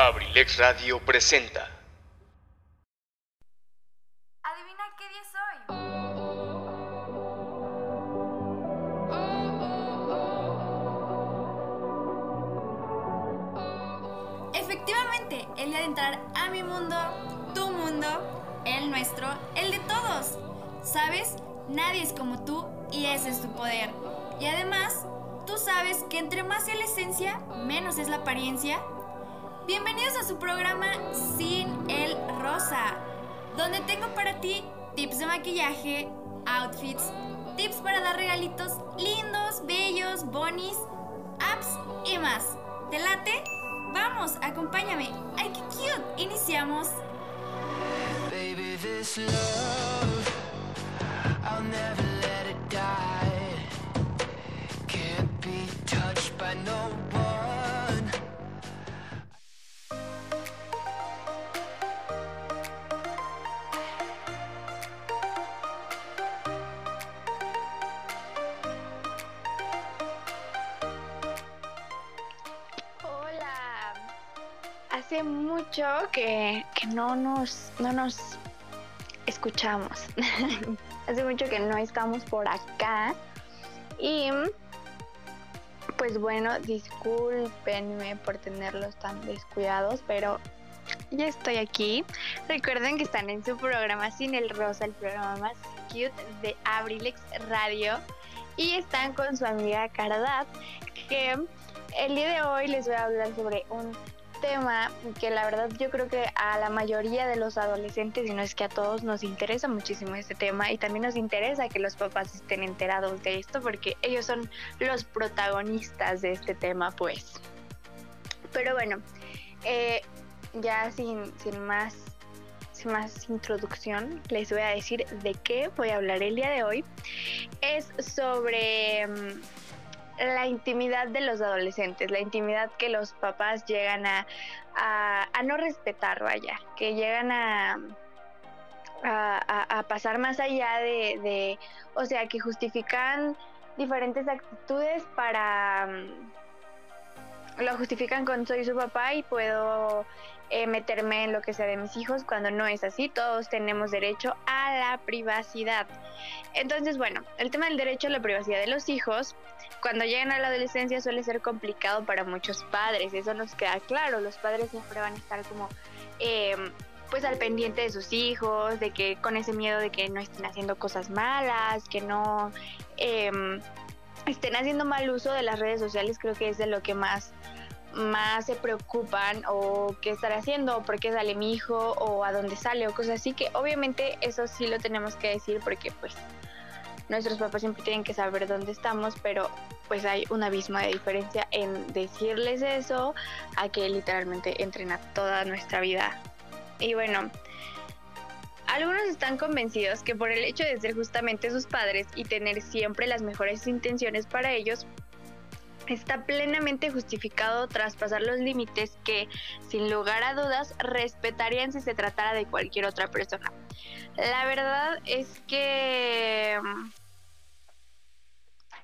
Abrilex Radio presenta. Adivina qué día soy. Efectivamente, el día de entrar a mi mundo, tu mundo, el nuestro, el de todos. ¿Sabes? Nadie es como tú y ese es tu poder. Y además, tú sabes que entre más sea la esencia, menos es la apariencia. Bienvenidos a su programa Sin el Rosa, donde tengo para ti tips de maquillaje, outfits, tips para dar regalitos lindos, bellos, bonis, apps y más. ¿Te late? Vamos, acompáñame. ¡Ay, qué cute! Iniciamos. Baby, this love, I'll never Hace mucho que, que no nos no nos escuchamos. Hace mucho que no estamos por acá. Y pues bueno, discúlpenme por tenerlos tan descuidados, pero ya estoy aquí. Recuerden que están en su programa Sin el Rosa, el programa más cute de Abrilex Radio. Y están con su amiga Caradat, que el día de hoy les voy a hablar sobre un tema que la verdad yo creo que a la mayoría de los adolescentes, y no es que a todos, nos interesa muchísimo este tema y también nos interesa que los papás estén enterados de esto porque ellos son los protagonistas de este tema, pues. Pero bueno, eh, ya sin, sin más sin más introducción, les voy a decir de qué voy a hablar el día de hoy. Es sobre mm, la intimidad de los adolescentes, la intimidad que los papás llegan a, a, a no respetar, vaya, que llegan a, a, pasar más allá de, de, o sea, que justifican diferentes actitudes para, mm, lo justifican con soy su papá y puedo eh, meterme en lo que sea de mis hijos cuando no es así, todos tenemos derecho a la privacidad. Entonces, bueno, el tema del derecho a la privacidad de los hijos cuando llegan a la adolescencia suele ser complicado para muchos padres, eso nos queda claro, los padres siempre van a estar como eh, pues al pendiente de sus hijos, de que con ese miedo de que no estén haciendo cosas malas, que no eh, estén haciendo mal uso de las redes sociales, creo que es de lo que más más se preocupan o qué estar haciendo, o por qué sale mi hijo o a dónde sale o cosas así, que obviamente eso sí lo tenemos que decir porque pues nuestros papás siempre tienen que saber dónde estamos, pero pues hay un abismo de diferencia en decirles eso a que literalmente entren a toda nuestra vida. Y bueno, algunos están convencidos que por el hecho de ser justamente sus padres y tener siempre las mejores intenciones para ellos, está plenamente justificado traspasar los límites que, sin lugar a dudas, respetarían si se tratara de cualquier otra persona. La verdad es que mm,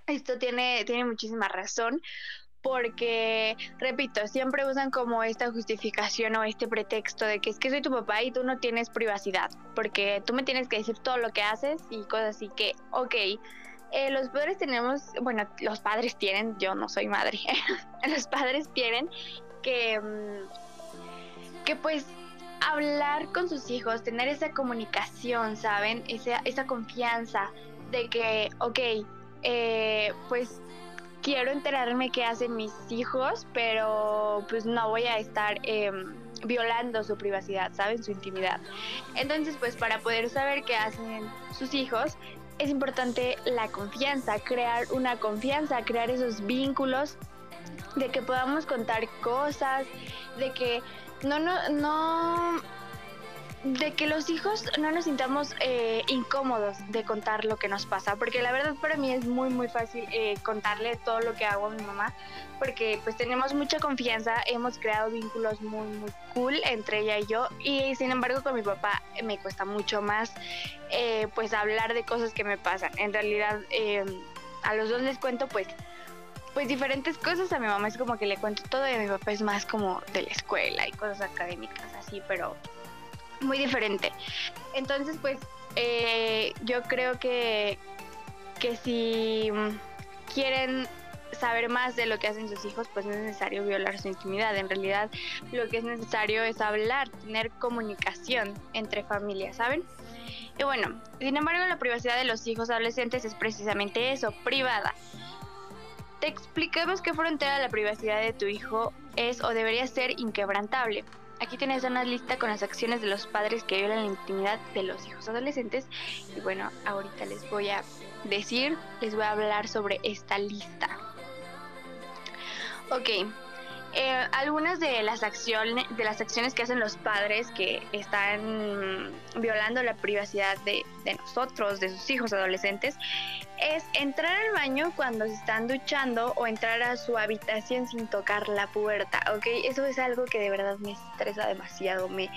esto tiene, tiene muchísima razón porque, repito, siempre usan como esta justificación o este pretexto de que es que soy tu papá y tú no tienes privacidad, porque tú me tienes que decir todo lo que haces y cosas así que, ok, eh, los padres tenemos, bueno, los padres tienen, yo no soy madre, los padres tienen que, mm, que pues hablar con sus hijos, tener esa comunicación, ¿saben? Esa, esa confianza de que, ok, eh, pues quiero enterarme qué hacen mis hijos, pero pues no voy a estar em, violando su privacidad, ¿saben? Su intimidad. Entonces, pues para poder saber qué hacen sus hijos, es importante la confianza, crear una confianza, crear esos vínculos de que podamos contar cosas, de que no, no, no, de que los hijos no nos sintamos eh, incómodos de contar lo que nos pasa, porque la verdad para mí es muy muy fácil eh, contarle todo lo que hago a mi mamá, porque pues tenemos mucha confianza, hemos creado vínculos muy muy cool entre ella y yo, y sin embargo con mi papá me cuesta mucho más eh, pues hablar de cosas que me pasan. En realidad eh, a los dos les cuento pues pues diferentes cosas. A mi mamá es como que le cuento todo y a mi papá es más como de la escuela y cosas académicas así, pero muy diferente. Entonces, pues eh, yo creo que, que si quieren saber más de lo que hacen sus hijos, pues no es necesario violar su intimidad. En realidad, lo que es necesario es hablar, tener comunicación entre familias, ¿saben? Y bueno, sin embargo, la privacidad de los hijos adolescentes es precisamente eso, privada. Te explicamos qué frontera la privacidad de tu hijo es o debería ser inquebrantable. Aquí tienes una lista con las acciones de los padres que violan la intimidad de los hijos adolescentes. Y bueno, ahorita les voy a decir, les voy a hablar sobre esta lista. Ok, eh, algunas de las acciones de las acciones que hacen los padres que están violando la privacidad de, de, nosotros, de sus hijos adolescentes, es entrar al baño cuando se están duchando o entrar a su habitación sin tocar la puerta, ¿ok? Eso es algo que de verdad me estresa demasiado, me,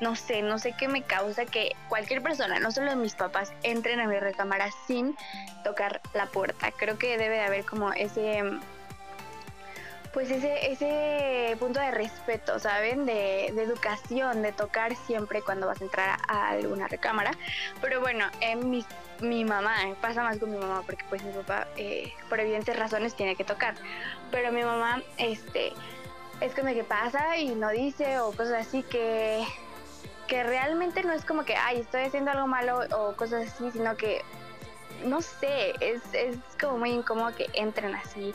no sé, no sé qué me causa que cualquier persona, no solo mis papás, entren a mi recámara sin tocar la puerta. Creo que debe de haber como ese pues ese, ese punto de respeto, ¿saben? De, educación, de tocar siempre cuando vas a entrar a alguna recámara. Pero bueno, en mi, mi mamá, eh, pasa más con mi mamá, porque pues mi papá, eh, por evidentes razones, tiene que tocar. Pero mi mamá, este, es como que pasa y no dice o cosas así que, que realmente no es como que, ay, estoy haciendo algo malo o cosas así, sino que no sé, es, es como muy incómodo que entren así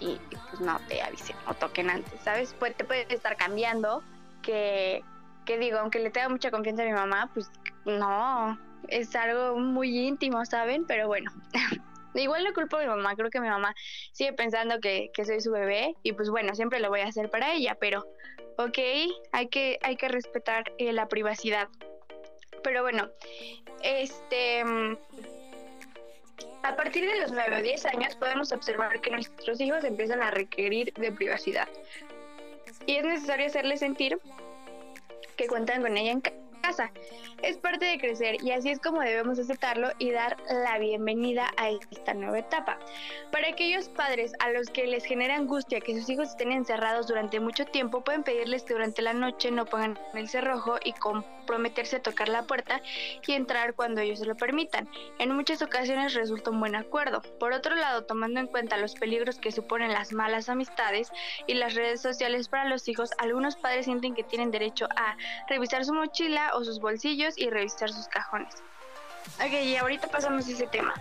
y, pues no te avisen o toquen antes, ¿sabes? Pues te puede estar cambiando, que, que digo, aunque le tenga mucha confianza a mi mamá, pues no, es algo muy íntimo, ¿saben? Pero bueno. Igual no culpo a mi mamá, creo que mi mamá sigue pensando que, que, soy su bebé y pues bueno, siempre lo voy a hacer para ella, pero ok, hay que, hay que respetar eh, la privacidad. Pero bueno, este a partir de los 9 o 10 años podemos observar que nuestros hijos empiezan a requerir de privacidad. Y es necesario hacerles sentir que cuentan con ella en casa. Es parte de crecer y así es como debemos aceptarlo y dar la bienvenida a esta nueva etapa. Para aquellos padres a los que les genera angustia que sus hijos estén encerrados durante mucho tiempo, pueden pedirles que durante la noche no pongan el cerrojo y comprometerse a tocar la puerta y entrar cuando ellos se lo permitan. En muchas ocasiones resulta un buen acuerdo. Por otro lado, tomando en cuenta los peligros que suponen las malas amistades y las redes sociales para los hijos, algunos padres sienten que tienen derecho a revisar su mochila o sus bolsillos y revisar sus cajones. Ok, y ahorita pasamos a ese tema.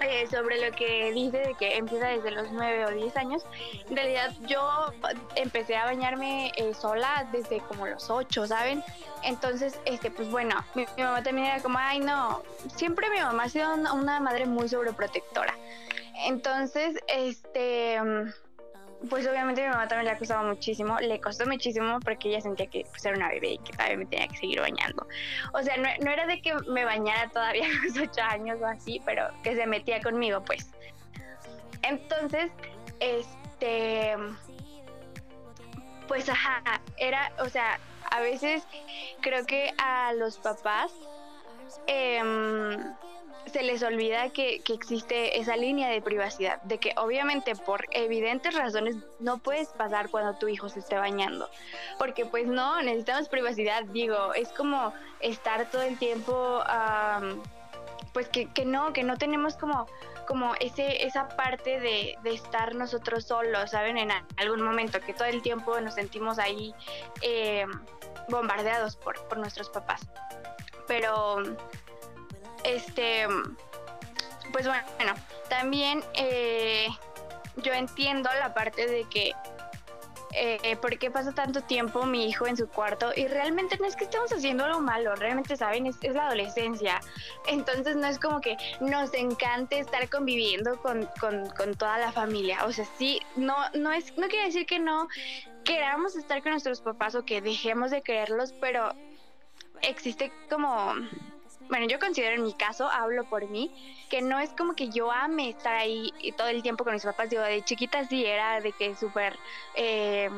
Eh, sobre lo que dice de que empieza desde los 9 o 10 años, en realidad yo empecé a bañarme eh, sola desde como los 8, ¿saben? Entonces, este, pues bueno, mi, mamá también era como, ay no, siempre mi mamá ha sido una madre muy sobreprotectora. Entonces, este pues obviamente mi mamá también le costado muchísimo, le costó muchísimo porque ella sentía que pues, era una bebé y que todavía me tenía que seguir bañando. O sea, no, no era de que me bañara todavía a los ocho años o así, pero que se metía conmigo, pues. Entonces, este, pues ajá, era, o sea, a veces creo que a los papás, eh, se les olvida que, existe esa línea de privacidad, de que obviamente por evidentes razones no puedes pasar cuando tu hijo se esté bañando, porque pues no, necesitamos privacidad, digo, es como estar todo el tiempo, pues que, no, que no tenemos como como ese, esa parte de, estar nosotros solos, ¿saben? En algún momento, que todo el tiempo nos sentimos ahí eh, bombardeados por, por nuestros papás. Pero este, pues bueno, también eh, yo entiendo la parte de que eh, por qué pasa tanto tiempo mi hijo en su cuarto y realmente no es que estemos haciendo algo malo, realmente saben, es, la adolescencia, entonces no es como que nos encante estar conviviendo con, con, con, toda la familia, o sea, sí, no, no, es, no quiere decir que no queramos estar con nuestros papás o que dejemos de quererlos, pero existe como bueno, yo considero en mi caso, hablo por mí, que no es como que yo ame estar ahí todo el tiempo con mis papás. Digo, de chiquita sí era de que súper eh,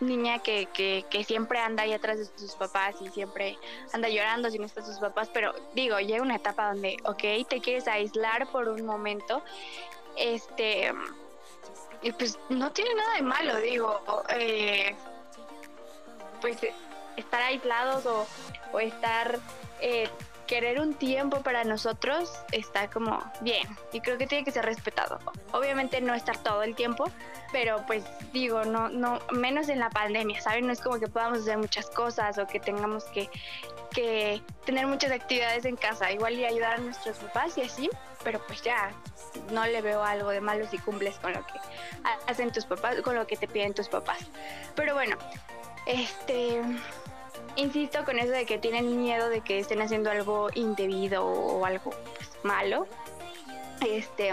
niña que, que, que, siempre anda ahí atrás de sus papás y siempre anda llorando si no está sus papás. Pero digo, llega una etapa donde, ok, te quieres aislar por un momento Este, pues no tiene nada de malo, digo, eh, pues estar aislados o, o estar eh, querer un tiempo para nosotros está como bien y creo que tiene que ser respetado. Obviamente no estar todo el tiempo, pero pues digo, no, no, menos en la pandemia, ¿saben? No es como que podamos hacer muchas cosas o que tengamos que, que tener muchas actividades en casa, igual y ayudar a nuestros papás y así, pero pues ya no le veo algo de malo si cumples con lo que hacen tus papás, con lo que te piden tus papás. Pero bueno, este insisto con eso de que tienen miedo de que estén haciendo algo indebido o algo pues, malo. Este,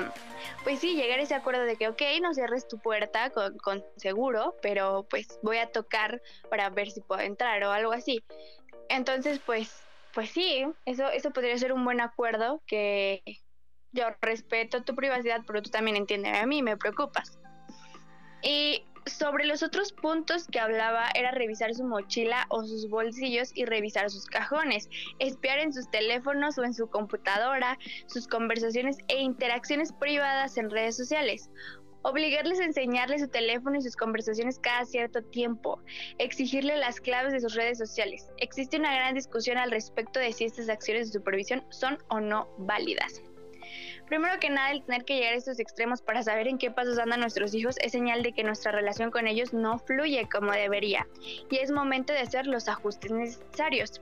pues sí, llegar a ese acuerdo de que, ok, no cierres tu puerta con, con, seguro, pero pues voy a tocar para ver si puedo entrar o algo así. Entonces, pues, pues sí, eso, eso podría ser un buen acuerdo que yo respeto tu privacidad, pero tú también entiendes a mí, me preocupas. Y sobre los otros puntos que hablaba era revisar su mochila o sus bolsillos y revisar sus cajones, espiar en sus teléfonos o en su computadora, sus conversaciones e interacciones privadas en redes sociales. Obligarles a enseñarle su teléfono y sus conversaciones cada cierto tiempo. Exigirle las claves de sus redes sociales. Existe una gran discusión al respecto de si estas acciones de supervisión son o no válidas. Primero que nada, el tener que llegar a estos extremos para saber en qué pasos andan nuestros hijos es señal de que nuestra relación con ellos no fluye como debería y es momento de hacer los ajustes necesarios.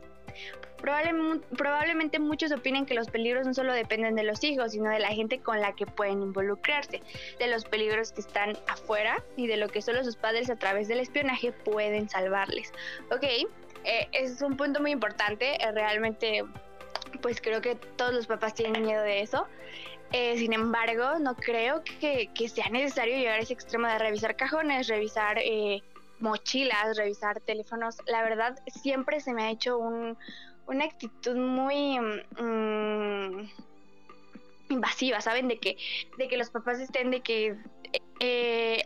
Probablemente, muchos opinen que los peligros no solo dependen de los hijos, sino de la gente con la que pueden involucrarse, de los peligros que están afuera y de lo que solo sus padres a través del espionaje pueden salvarles. Ok, eh, es un punto muy importante, eh, realmente pues creo que todos los papás tienen miedo de eso. Eh, sin embargo, no creo que, sea necesario llegar a ese extremo de revisar cajones, revisar eh, mochilas, revisar teléfonos. La verdad, siempre se me ha hecho una actitud muy mm, invasiva, ¿saben? De que, de que los papás estén de que... Eh,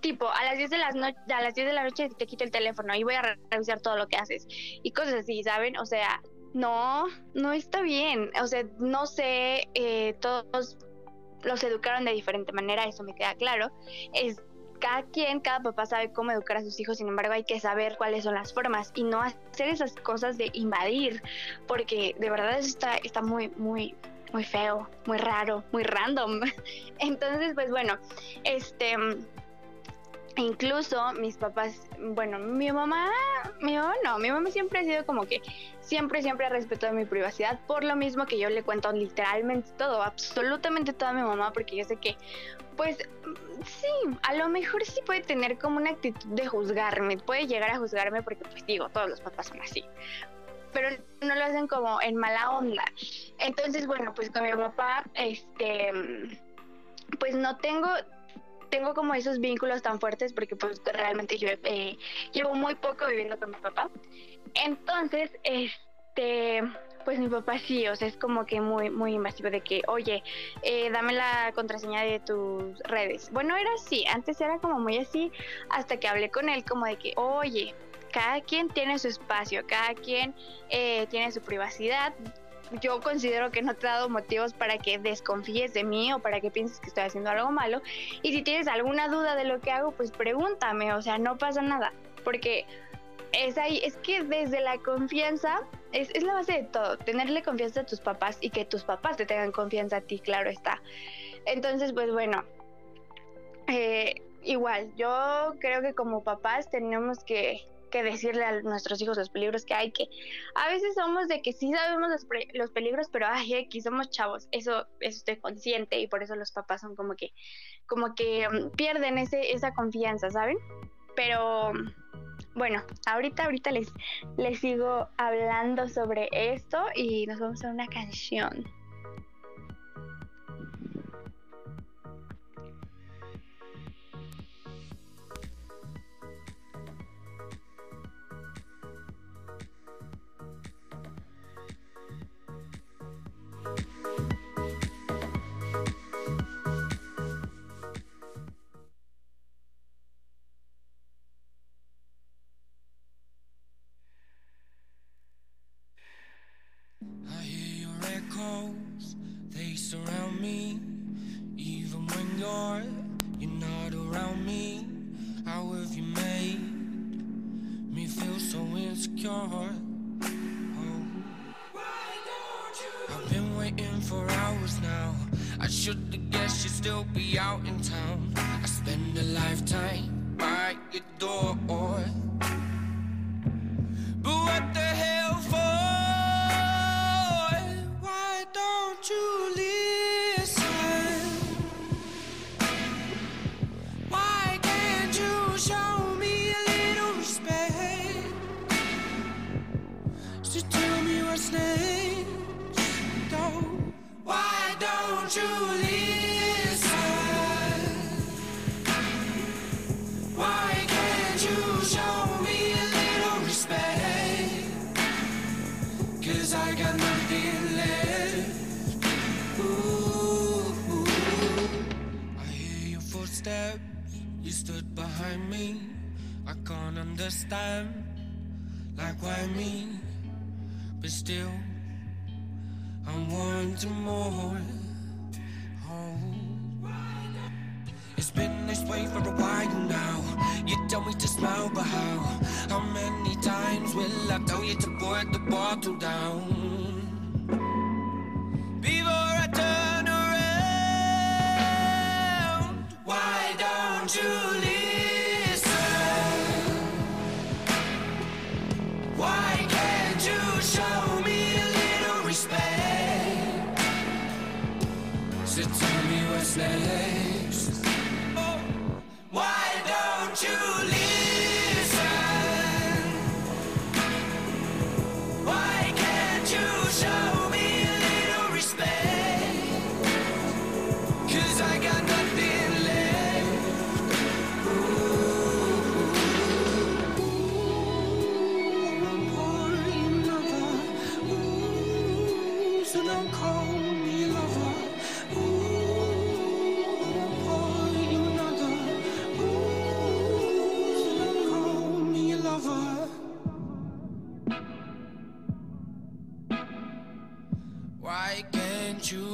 tipo, a las 10 de las a las 10 de la noche te quito el teléfono y voy a revisar todo lo que haces y cosas así, ¿saben? O sea, no, no está bien. O sea, no sé, eh, todos los educaron de diferente manera, eso me queda claro. Es cada quien, cada papá sabe cómo educar a sus hijos, sin embargo hay que saber cuáles son las formas y no hacer esas cosas de invadir, porque de verdad eso está, está muy, muy, muy feo, muy raro, muy random. Entonces, pues bueno, este incluso mis papás, bueno, mi mamá, mi mamá no, mi mamá siempre ha sido como que siempre, siempre ha respetado mi privacidad, por lo mismo que yo le cuento literalmente todo, absolutamente todo a mi mamá, porque yo sé que, pues, sí, a lo mejor sí puede tener como una actitud de juzgarme, puede llegar a juzgarme porque, pues digo, todos los papás son así, pero no lo hacen como en mala onda. Entonces, bueno, pues con mi papá, este, pues no tengo tengo como esos vínculos tan fuertes porque pues realmente yo eh, llevo muy poco viviendo con mi papá. Entonces, este, pues mi papá sí, o sea, es como que muy, muy invasivo de que, oye, eh, dame la contraseña de tus redes. Bueno, era así, antes era como muy así, hasta que hablé con él como de que, oye, cada quien tiene su espacio, cada quien eh, tiene su privacidad, yo considero que no te he dado motivos para que desconfíes de mí o para que pienses que estoy haciendo algo malo. Y si tienes alguna duda de lo que hago, pues pregúntame, o sea, no pasa nada. Porque es ahí, es que desde la confianza es, es la base de todo, tenerle confianza a tus papás y que tus papás te tengan confianza a ti, claro está. Entonces, pues bueno, eh, igual, yo creo que como papás tenemos que que decirle a nuestros hijos los peligros que hay, que a veces somos de que sí sabemos los, peligros, pero ay, aquí somos chavos, eso, eso estoy consciente y por eso los papás son como que, como que mm, pierden ese, esa confianza, ¿saben? Pero bueno, ahorita, ahorita les, les sigo hablando sobre esto y nos vamos a una canción. Around me. Even when you're, you're not around me. How have you made me feel so insecure? Oh. I've been waiting for hours now. I should've guessed you'd still be out in town. I spend a lifetime by your door.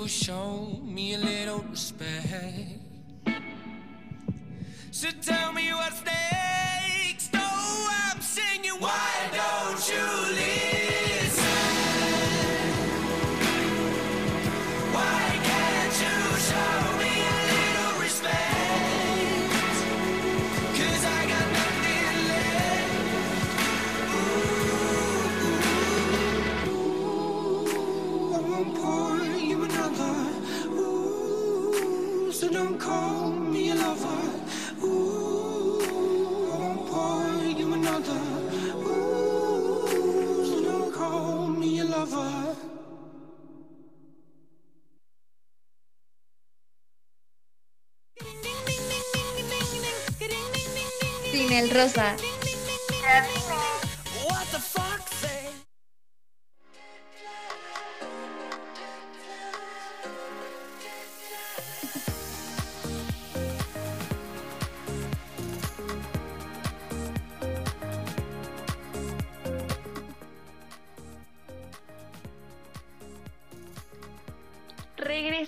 Show me a little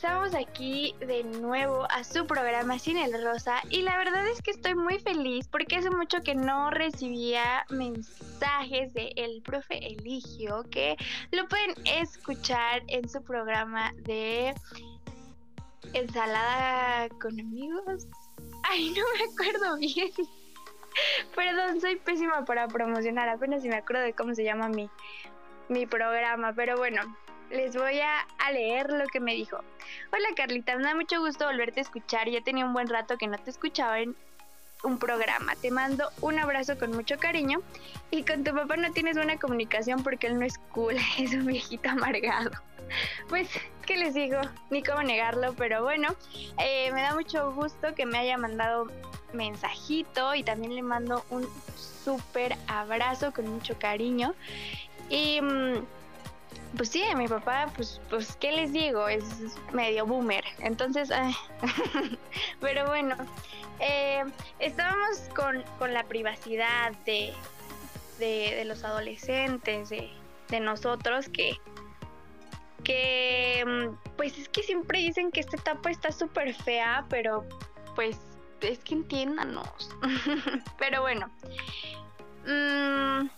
Regresamos aquí de nuevo a su programa Sin el Rosa y la verdad es que estoy muy feliz porque hace mucho que no recibía mensajes de el profe Eligio que lo pueden escuchar en su programa de ensalada con amigos. Ay, no me acuerdo bien. Perdón, soy pésima para promocionar, apenas si me acuerdo de cómo se llama mi, mi programa, pero bueno, les voy a, leer lo que me dijo. Hola Carlita, me da mucho gusto volverte a escuchar. Ya tenía un buen rato que no te escuchaba en un programa. Te mando un abrazo con mucho cariño. Y con tu papá no tienes buena comunicación porque él no es cool, es un viejito amargado. Pues, ¿qué les digo? Ni cómo negarlo, pero bueno, eh, me da mucho gusto que me haya mandado mensajito y también le mando un súper abrazo con mucho cariño. Y mm, pues sí, mi papá, pues, pues, ¿qué les digo? Es medio boomer. Entonces, pero bueno, eh, estábamos con, con la privacidad de, de, los adolescentes, de, de nosotros, que, que, mm, pues es que siempre dicen que esta etapa está súper fea, pero pues es que entiéndanos. pero bueno. mm,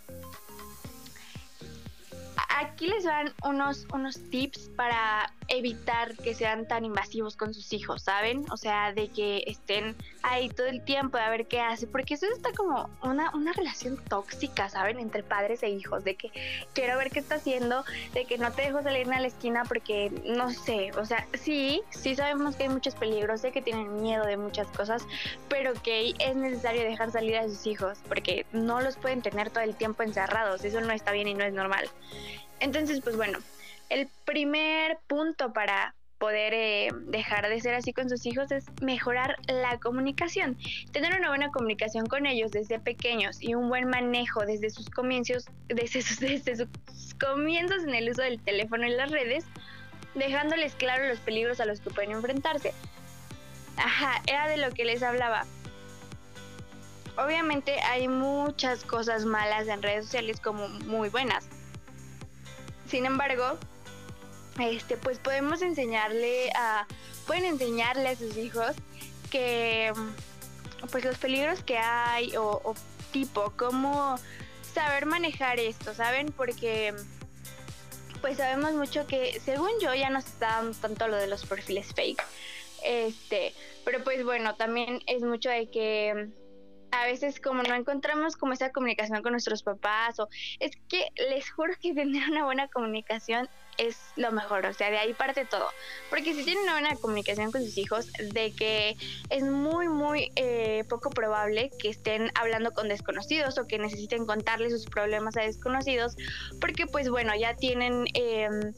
aquí les van unos, unos tips para evitar que sean tan invasivos con sus hijos, ¿saben? O sea, de que estén ahí todo el tiempo a ver qué hace, porque eso está como una, una relación tóxica, ¿saben? Entre padres e hijos, de que quiero ver qué está haciendo, de que no te dejo salir a la esquina porque no sé, o sea, sí, sí sabemos que hay muchos peligros, sé que tienen miedo de muchas cosas, pero que es necesario dejar salir a sus hijos, porque no los pueden tener todo el tiempo encerrados, eso no está bien y no es normal. Entonces, pues bueno, el primer punto para poder eh, dejar de ser así con sus hijos es mejorar la comunicación. Tener una buena comunicación con ellos desde pequeños y un buen manejo desde sus comienzos, desde sus, desde sus comienzos en el uso del teléfono y las redes, dejándoles claro los peligros a los que pueden enfrentarse. Ajá, era de lo que les hablaba. Obviamente hay muchas cosas malas en redes sociales como muy buenas. Sin embargo, este, pues podemos enseñarle a, pueden enseñarle a sus hijos que, pues los peligros que hay o, tipo, cómo saber manejar esto, ¿saben? Porque pues sabemos mucho que según yo ya no se está dando tanto lo de los perfiles fake. Este, pero pues bueno, también es mucho de que a veces como no encontramos como esa comunicación con nuestros papás o es que les juro que tener una buena comunicación es lo mejor, o sea, de ahí parte todo. Porque si tienen una buena comunicación con sus hijos, de que es muy, muy eh, poco probable que estén hablando con desconocidos o que necesiten contarles sus problemas a desconocidos, porque pues bueno, ya tienen... Em,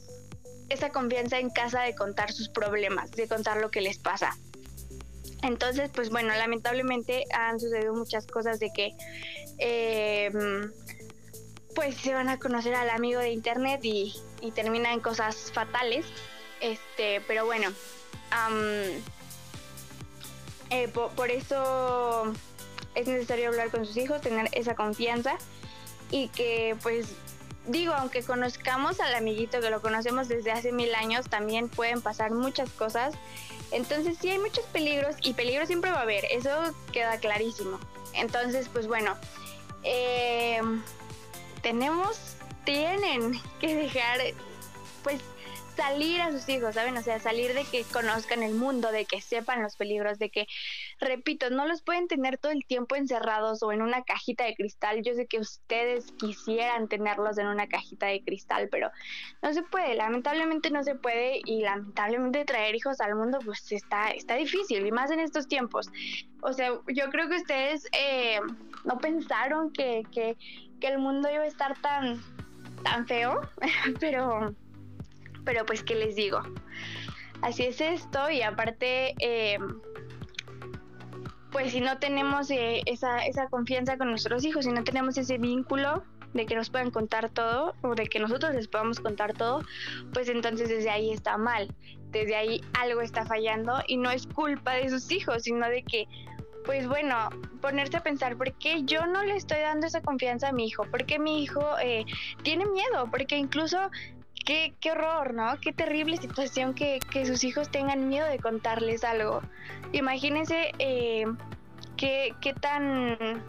esa confianza en casa de contar sus problemas, de contar lo que les pasa. Entonces, pues bueno, lamentablemente han sucedido muchas cosas de que em, pues se van a conocer al amigo de internet y, y termina en cosas fatales. Este, pero bueno, eh, por, eso es necesario hablar con sus hijos, tener esa confianza y que pues digo, aunque conozcamos al amiguito que lo conocemos desde hace mil años, también pueden pasar muchas cosas entonces sí hay muchos peligros y peligros siempre va a haber, eso queda clarísimo. Entonces, pues bueno, eh, tenemos, tienen que dejar, pues salir a sus hijos, ¿saben? O sea, salir de que conozcan el mundo, de que sepan los peligros, de que, repito, no los pueden tener todo el tiempo encerrados o en una cajita de cristal. Yo sé que ustedes quisieran tenerlos en una cajita de cristal, pero no se puede, lamentablemente no se puede y lamentablemente traer hijos al mundo pues está, está difícil y más en estos tiempos. O sea, yo creo que ustedes eh, no pensaron que, que, que el mundo iba a estar tan, tan feo, pero pero pues, ¿qué les digo? Así es esto y aparte, eh, pues si no tenemos eh, esa, esa confianza con nuestros hijos, si no tenemos ese vínculo de que nos puedan contar todo o de que nosotros les podamos contar todo, pues entonces desde ahí está mal, desde ahí algo está fallando y no es culpa de sus hijos, sino de que, pues bueno, ponerse a pensar, ¿por qué yo no le estoy dando esa confianza a mi hijo? ¿Por qué mi hijo eh, tiene miedo? Porque incluso qué, qué horror, ¿no? Qué terrible situación que, que, sus hijos tengan miedo de contarles algo. Imagínense eh, qué, qué tan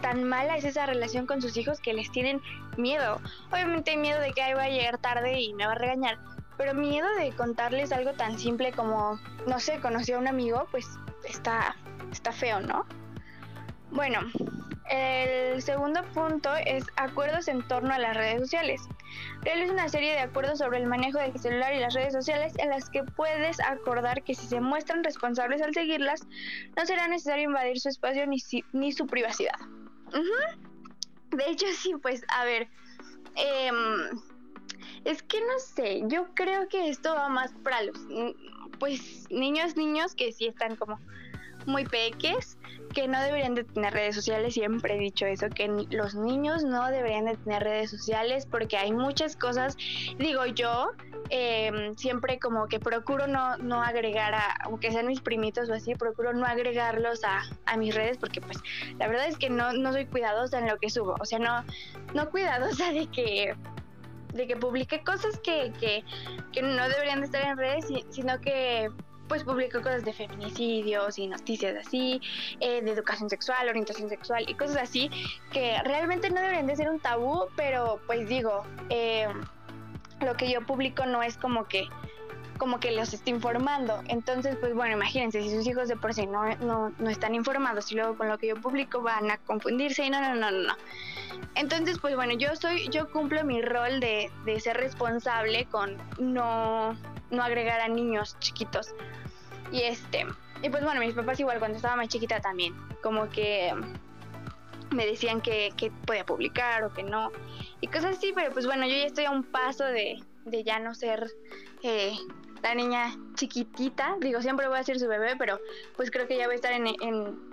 tan mala es esa relación con sus hijos que les tienen miedo. Obviamente hay miedo de que ahí va a llegar tarde y me va a regañar, pero miedo de contarles algo tan simple como, no sé, conocí a un amigo, pues está, está feo, ¿no? Bueno, el segundo punto es acuerdos en torno a las redes sociales. Realiza una serie de acuerdos sobre el manejo del celular y las redes sociales en las que puedes acordar que si se muestran responsables al seguirlas, no será necesario invadir su espacio ni, ni su privacidad. De hecho, sí, pues, a ver, em, es que no sé, yo creo que esto va más para los, pues, niños, niños que sí están como muy peques que no deberían de tener redes sociales, siempre he dicho eso, que los niños no deberían de tener redes sociales porque hay muchas cosas, digo yo, em, siempre como que procuro no, no agregar, a, aunque sean mis primitos o así, procuro no agregarlos a, a mis redes porque pues la verdad es que no, no soy cuidadosa en lo que subo, o sea, no, no cuidadosa de que de que publique cosas que, que, que no deberían de estar en redes, sino que pues publico cosas de feminicidios y noticias así, eh, de educación sexual, orientación sexual y cosas así que realmente no deberían de ser un tabú, pero pues digo, eh, lo que yo publico no es como que como que los esté informando. Entonces, pues bueno, imagínense, si sus hijos de por sí no, no, no están informados y luego con lo que yo publico van a confundirse y no, no, no, no. Entonces, pues bueno, yo soy, yo cumplo mi rol de, de ser responsable con no, no agregar a niños chiquitos. Y este, y pues bueno, mis papás igual cuando estaba más chiquita también, como que me decían que, que podía publicar o que no, y cosas así, pero pues bueno, yo ya estoy a un paso de, de ya no ser eh, la niña chiquitita, digo, siempre voy a ser su bebé, pero pues creo que ya voy a estar en, en,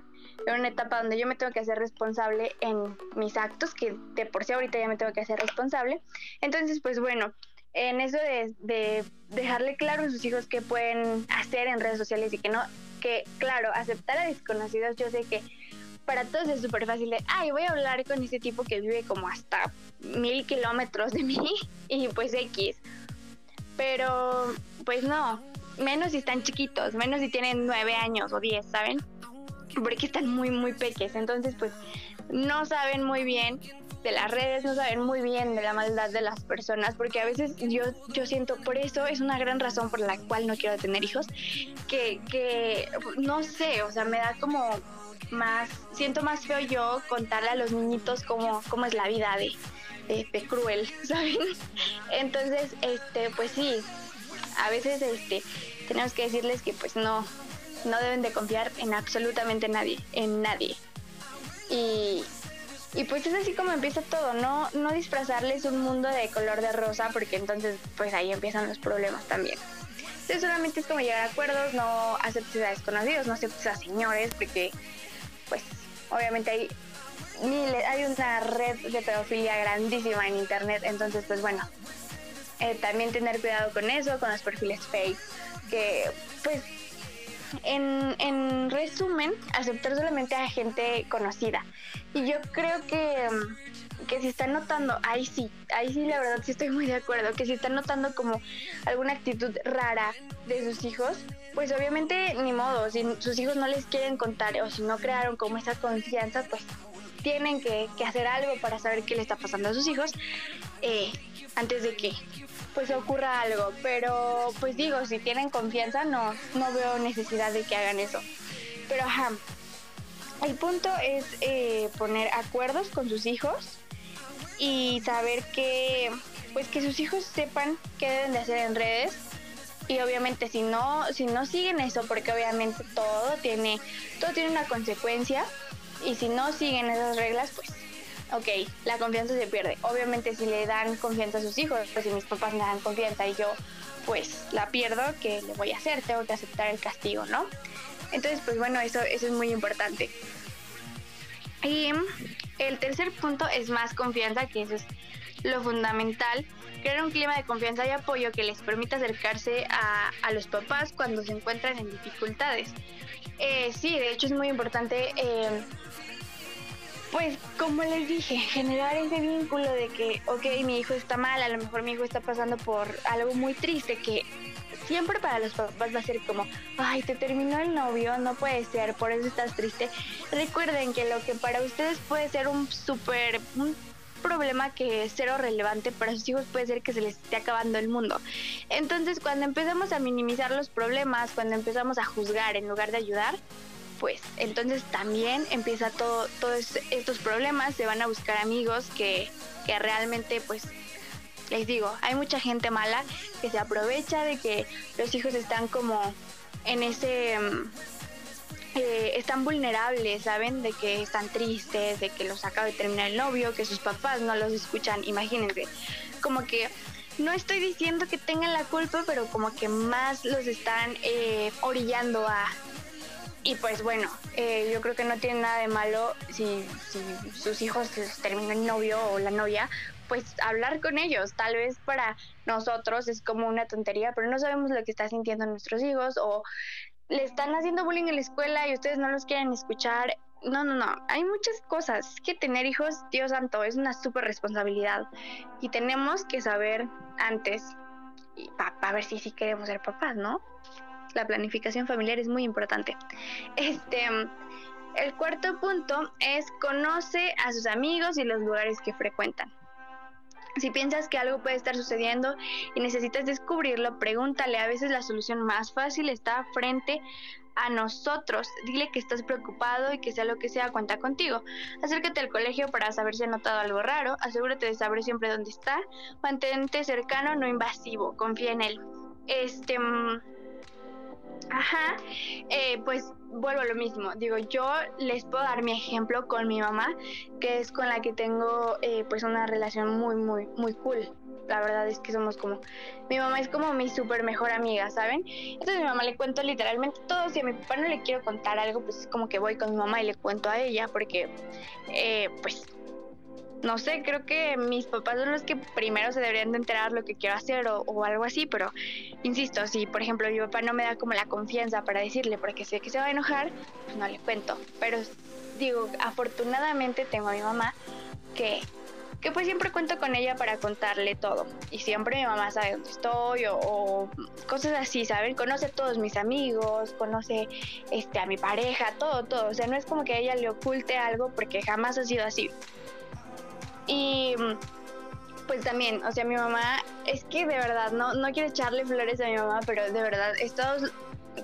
una etapa donde yo me tengo que hacer responsable en mis actos, que de por sí ahorita ya me tengo que hacer responsable. Entonces, pues bueno, en eso de, de dejarle claro a sus hijos qué pueden hacer en redes sociales y que no, que claro, aceptar a desconocidos, yo sé que para todos es súper fácil de, ay, voy a hablar con ese tipo que vive como hasta mil kilómetros de mí y pues X. Pero pues no, menos si están chiquitos, menos si tienen nueve años o diez, ¿saben? Porque están muy, muy pequeños. Entonces, pues no saben muy bien de las redes, no saben muy bien de la maldad de las personas, porque a veces yo, yo siento, por eso es una gran razón por la cual no quiero tener hijos, que, que no sé, o sea, me da como más, siento más feo yo contarle a los niñitos cómo, cómo es la vida de, de, cruel, ¿saben? Entonces, este, pues sí, a veces este, tenemos que decirles que pues no, no deben de confiar en absolutamente nadie, en nadie. Y, y pues es así como empieza todo, no, no disfrazarles un mundo de color de rosa, porque entonces pues ahí empiezan los problemas también. Entonces solamente es como llegar a acuerdos, no aceptes a desconocidos, no aceptes a señores, porque pues obviamente hay miles, hay una red de pedofilia grandísima en internet, entonces pues bueno, eh, también tener cuidado con eso, con los perfiles fake, que pues en, en resumen, aceptar solamente a gente conocida. Y yo creo que, que si están notando, ahí sí, ahí sí la verdad sí estoy muy de acuerdo, que si están notando como alguna actitud rara de sus hijos, pues obviamente ni modo, si sus hijos no les quieren contar o si no crearon como esa confianza, pues tienen que, que hacer algo para saber qué le está pasando a sus hijos eh, antes de que pues ocurra algo. Pero pues digo, si tienen confianza no, no veo necesidad de que hagan eso. Pero ajá, el punto es eh, poner acuerdos con sus hijos y saber que pues que sus hijos sepan qué deben de hacer en redes y obviamente si no si no siguen eso porque obviamente todo tiene todo tiene una consecuencia y si no siguen esas reglas pues ok, la confianza se pierde. Obviamente si le dan confianza a sus hijos, pues si mis papás me dan confianza y yo pues la pierdo, ¿qué le voy a hacer? Tengo que aceptar el castigo, ¿no? Entonces, pues bueno, eso, eso es muy importante. Y el tercer punto es más confianza, que eso es lo fundamental. Crear un clima de confianza y apoyo que les permita acercarse a, a los papás cuando se encuentran en dificultades. Eh, sí, de hecho es muy importante eh, pues como les dije, generar ese vínculo de que, ok, mi hijo está mal, a lo mejor mi hijo está pasando por algo muy triste que siempre para los papás va a ser como, ay, te terminó el novio, no puede ser, por eso estás triste. Recuerden que lo que para ustedes puede ser un súper, problema que es cero relevante, para sus hijos puede ser que se les esté acabando el mundo. Entonces, cuando empezamos a minimizar los problemas, cuando empezamos a juzgar en lugar de ayudar, pues entonces también empieza todo, todos estos problemas, se van a buscar amigos que, que realmente pues les digo, hay mucha gente mala que se aprovecha de que los hijos están como en ese... Mm, eh, están vulnerables, ¿saben? De que están tristes, de que los acaba de terminar el novio, que sus papás no los escuchan, imagínense. Como que no estoy diciendo que tengan la culpa, pero como que más los están eh, orillando a y pues bueno, eh, yo creo que no tiene nada de malo si, sus hijos terminan novio o la novia, pues hablar con ellos. Tal vez para nosotros es como una tontería, pero no sabemos lo que están sintiendo nuestros hijos o le están haciendo bullying en la escuela y ustedes no los quieren escuchar. No, no, no. Hay muchas cosas. Es que tener hijos, Dios santo, es una súper responsabilidad. Y tenemos que saber antes, para ver si sí queremos ser papás, ¿no? La planificación familiar es muy importante. Este, el cuarto punto es conoce a sus amigos y los lugares que frecuentan. Si piensas que algo puede estar sucediendo y necesitas descubrirlo, pregúntale. A veces la solución más fácil está frente a nosotros. Dile que estás preocupado y que sea lo que sea, cuenta contigo. Acércate al colegio para saber si ha notado algo raro. Asegúrate de saber siempre dónde está. Mantente cercano, no invasivo. Confía en él. Este. Ajá, eh, pues vuelvo a lo mismo. Digo, yo les puedo dar mi ejemplo con mi mamá, que es con la que tengo eh, pues una relación muy, muy, muy cool la verdad es que somos como, mi mamá es como mi súper mejor amiga, ¿saben? Entonces mi mamá le cuento literalmente todo, si a mi papá no le quiero contar algo, pues es como que voy con mi mamá y le cuento a ella, porque eh, pues no sé, creo que mis papás son los que primero se deberían de enterar lo que quiero hacer o, o, algo así, pero insisto, si por ejemplo mi papá no me da como la confianza para decirle porque sé que se va a enojar, pues no le cuento. Pero digo, afortunadamente tengo a mi mamá que que pues siempre cuento con ella para contarle todo. Y siempre mi mamá sabe dónde estoy o, cosas así, ¿saben? Conoce a todos mis amigos, conoce este, a mi pareja, todo, todo. O sea, no es como que ella le oculte algo porque jamás ha sido así. Y pues también, o sea, mi mamá, es que de verdad, no, no quiero echarle flores a mi mamá, pero de verdad, estos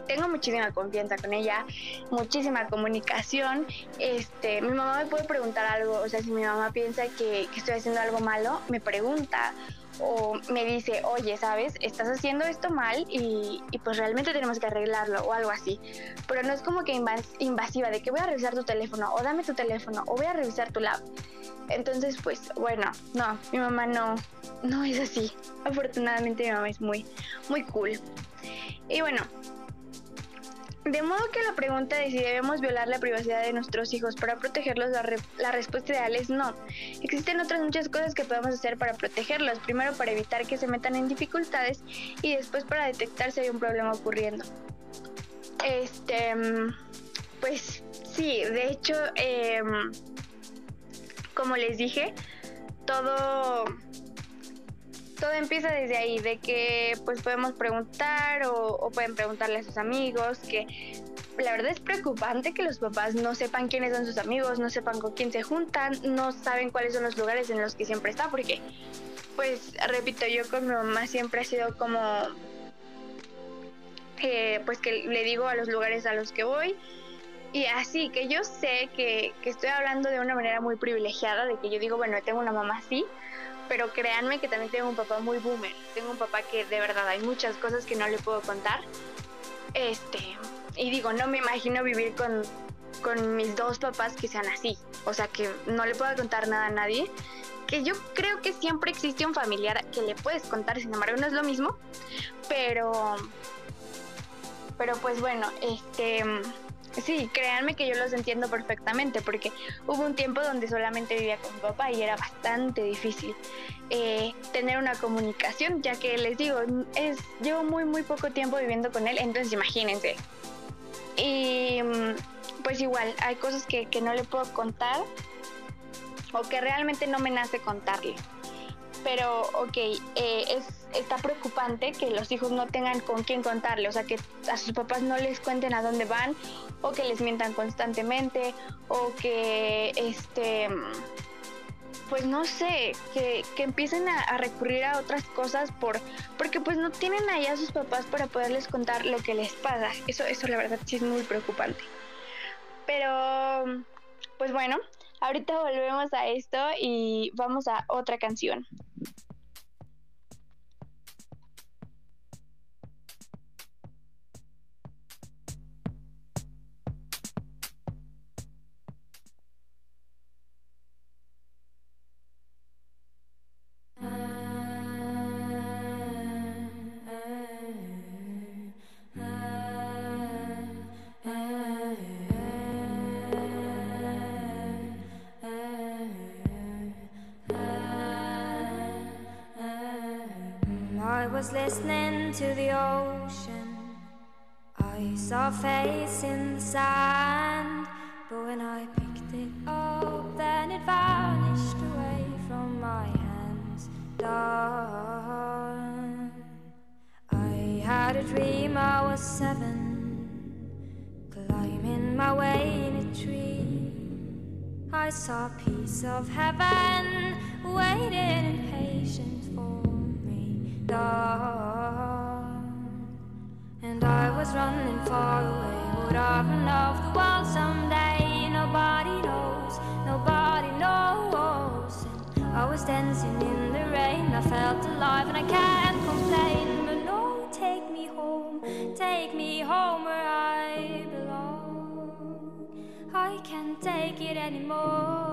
tengo muchísima confianza con ella, muchísima comunicación. Este, mi mamá me puede preguntar algo, o sea, si mi mamá piensa que, estoy haciendo algo malo, me pregunta o me dice, oye, ¿sabes? Estás haciendo esto mal y, pues realmente tenemos que arreglarlo o algo así. Pero no es como que invasiva de que voy a revisar tu teléfono o dame tu teléfono o voy a revisar tu lab. Entonces, pues bueno, no, mi mamá no, no es así. Afortunadamente mi mamá es muy, muy cool. Y bueno, de modo que la pregunta de si debemos violar la privacidad de nuestros hijos para protegerlos, la, respuesta ideal es no. Existen otras muchas cosas que podemos hacer para protegerlos. Primero para evitar que se metan en dificultades y después para detectar si hay un problema ocurriendo. Este, pues sí, de hecho, em, como les dije, todo todo empieza desde ahí, de que pues podemos preguntar o, pueden preguntarle a sus amigos, que la verdad es preocupante que los papás no sepan quiénes son sus amigos, no sepan con quién se juntan, no saben cuáles son los lugares en los que siempre está, porque pues repito, yo con mi mamá siempre ha sido como eh, pues que le digo a los lugares a los que voy y así que yo sé que, que estoy hablando de una manera muy privilegiada, de que yo digo, bueno, tengo una mamá así, pero créanme que también tengo un papá muy boomer. Tengo un papá que de verdad hay muchas cosas que no le puedo contar. Este, y digo, no me imagino vivir con, con mis dos papás que sean así. O sea, que no le puedo contar nada a nadie. Que yo creo que siempre existe un familiar que le puedes contar, sin embargo, no es lo mismo. Pero, pero pues bueno, este Sí, créanme que yo los entiendo perfectamente porque hubo un tiempo donde solamente vivía con mi papá y era bastante difícil eh, tener una comunicación, ya que les digo, es, llevo muy muy poco tiempo viviendo con él, entonces imagínense. Y pues igual, hay cosas que, que no le puedo contar o que realmente no me nace contarle pero ok, eh, es, está preocupante que los hijos no tengan con quién contarle, o sea, que a sus papás no les cuenten a dónde van, o que les mientan constantemente, o que, este, pues no sé, que, empiecen a, recurrir a otras cosas por, porque pues no tienen allá a sus papás para poderles contar lo que les pasa. Eso, eso la verdad sí es muy preocupante. Pero, pues bueno, ahorita volvemos a esto y vamos a otra canción. Piece of heaven waiting in patience for me. Dawn. And I was running far away. Would I run off the world someday? Nobody knows, nobody knows. And I was dancing in the rain. I felt alive and I can't complain. But no, take me home, take me home where I belong. I can't take it anymore.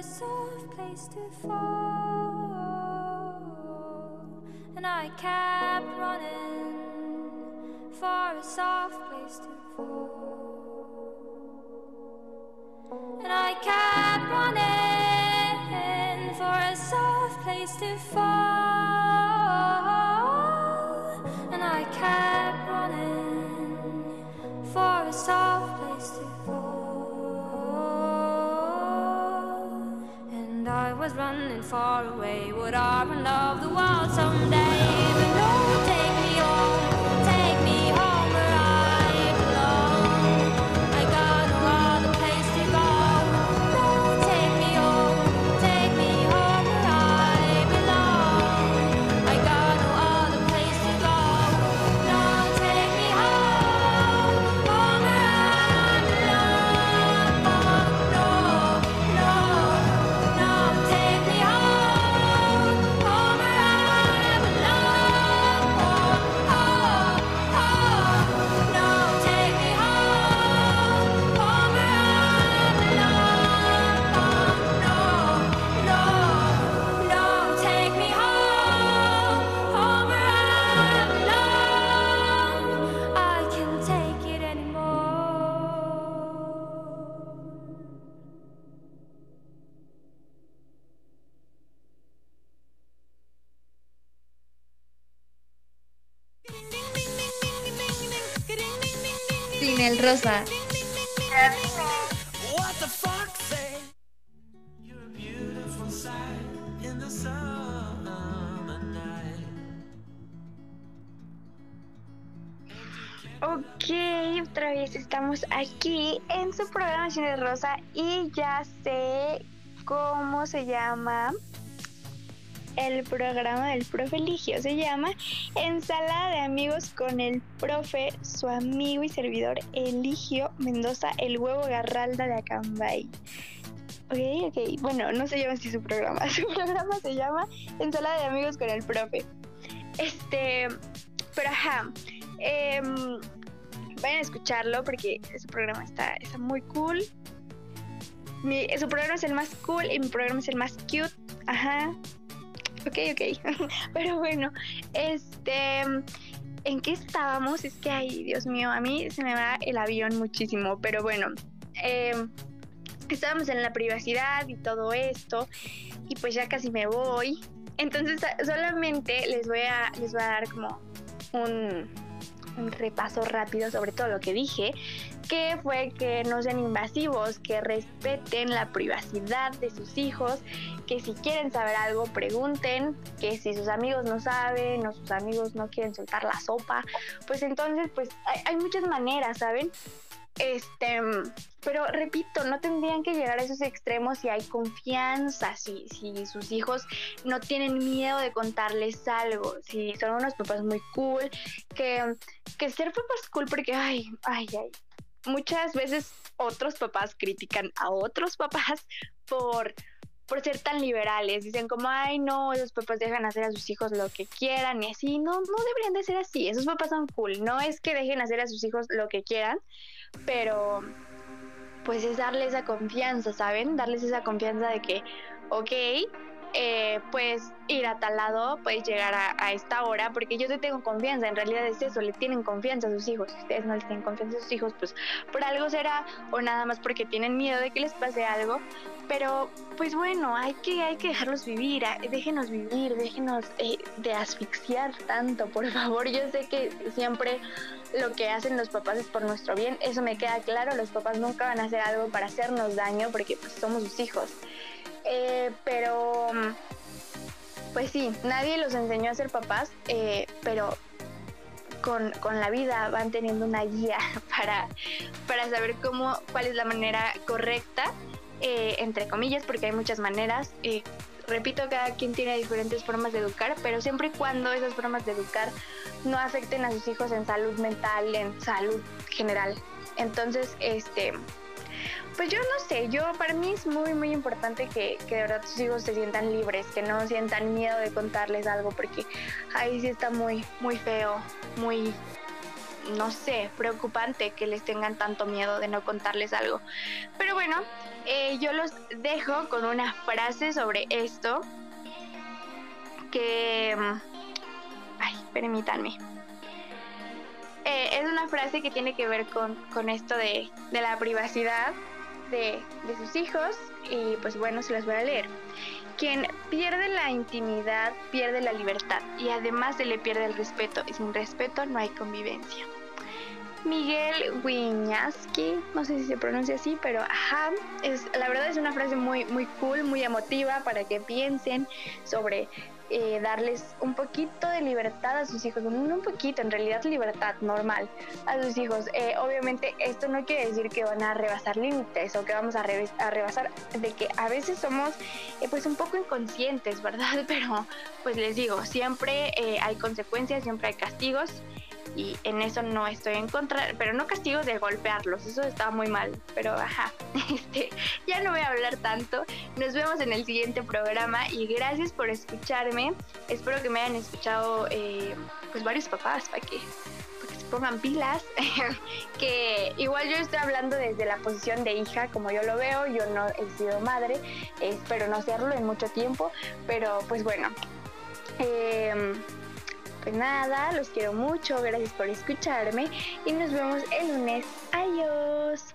A soft place to fall. And I kept running for a soft place to fall. And I kept running for a soft place to fall. Far away. Would run off the world someday? Night. Ok, otra vez estamos aquí en su programa Cine Rosa y ya sé cómo se llama el programa del profe Ligio. Se llama Ensalada de amigos con el profe, su amigo y servidor Eligio Mendoza, el huevo garralda de Acambay. Ok, ok. Bueno, no se llama así su programa. Su programa se llama Ensalada de amigos con el profe. Este, pero ajá. em, vayan a escucharlo porque ese programa está, está muy cool. Mi, su programa es el más cool y mi programa es el más cute. Ajá. Ok, ok. Pero bueno, este. ¿En qué estábamos? Es que, ay, Dios mío, a mí se me va el avión muchísimo. Pero bueno, em, estábamos en la privacidad y todo esto. Y pues ya casi me voy. Entonces, solamente les voy a, les voy a dar como un, repaso rápido sobre todo lo que dije, que fue que no sean invasivos, que respeten la privacidad de sus hijos, que si quieren saber algo pregunten, que si sus amigos no saben o sus amigos no quieren soltar la sopa, pues entonces pues hay muchas maneras, ¿saben? Este, pero repito, no tendrían que llegar a esos extremos si hay confianza, si, si sus hijos no tienen miedo de contarles algo, si son unos papás muy cool, que, que ser papás cool porque, ay, ay, ay, muchas veces otros papás critican a otros papás por por ser tan liberales. Dicen como, ay, no, esos papás dejan hacer a sus hijos lo que quieran y así. No, no deberían de ser así. Esos papás son cool. No es que dejen hacer a sus hijos lo que quieran, pero pues es darles esa confianza, ¿saben? Darles esa confianza de que, ok, eh, puedes ir a tal lado, puedes llegar a, esta hora, porque yo te tengo confianza, en realidad es eso, le tienen confianza a sus hijos, si ustedes no les tienen confianza a sus hijos, pues por algo será, o nada más porque tienen miedo de que les pase algo, pero pues bueno, hay que, hay que dejarlos vivir, déjenos vivir, déjenos eh, de asfixiar tanto, por favor, yo sé que siempre lo que hacen los papás es por nuestro bien, eso me queda claro, los papás nunca van a hacer algo para hacernos daño porque pues somos sus hijos. Eh, pero, pues sí, nadie los enseñó a ser papás, eh, pero con, la vida van teniendo una guía para, para saber cómo, cuál es la manera correcta, eh, entre comillas, porque hay muchas maneras. Repito, cada quien tiene diferentes formas de educar, pero siempre y cuando esas formas de educar no afecten a sus hijos en salud mental, en salud general. Entonces, este, pues yo no sé, yo para mí es muy muy importante que, que, de verdad tus hijos se sientan libres, que no sientan miedo de contarles algo, porque ahí sí está muy, muy feo, muy, no sé, preocupante que les tengan tanto miedo de no contarles algo. Pero bueno, eh, yo los dejo con una frase sobre esto que... Ay, permítanme. Eh, es una frase que tiene que ver con, con esto de, de la privacidad de, sus hijos y pues bueno, se las voy a leer. Quien pierde la intimidad pierde la libertad y además se le pierde el respeto y sin respeto no hay convivencia. Miguel Wiñaski, no sé si se pronuncia así, pero ajá, es, la verdad es una frase muy, muy cool, muy emotiva para que piensen sobre eh, darles un poquito de libertad a sus hijos, un, poquito, en realidad libertad normal a sus hijos. Eh, obviamente esto no quiere decir que van a rebasar límites o que vamos a, rebasar, de que a veces somos eh, pues un poco inconscientes, ¿verdad? Pero pues les digo, siempre hay consecuencias, siempre hay castigos y en eso no estoy en contra, pero no castigos de golpearlos, eso está muy mal, pero ajá, este, ya no voy a hablar tanto, nos vemos en el siguiente programa y gracias por escucharme, espero que me hayan escuchado eh, pues varios papás para que, se pongan pilas, que igual yo estoy hablando desde la posición de hija, como yo lo veo, yo no he sido madre, espero no serlo en mucho tiempo, pero pues bueno. Eh, pues nada, los quiero mucho, gracias por escucharme y nos vemos el lunes. Adiós.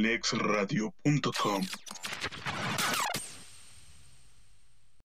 abrilexradio.com.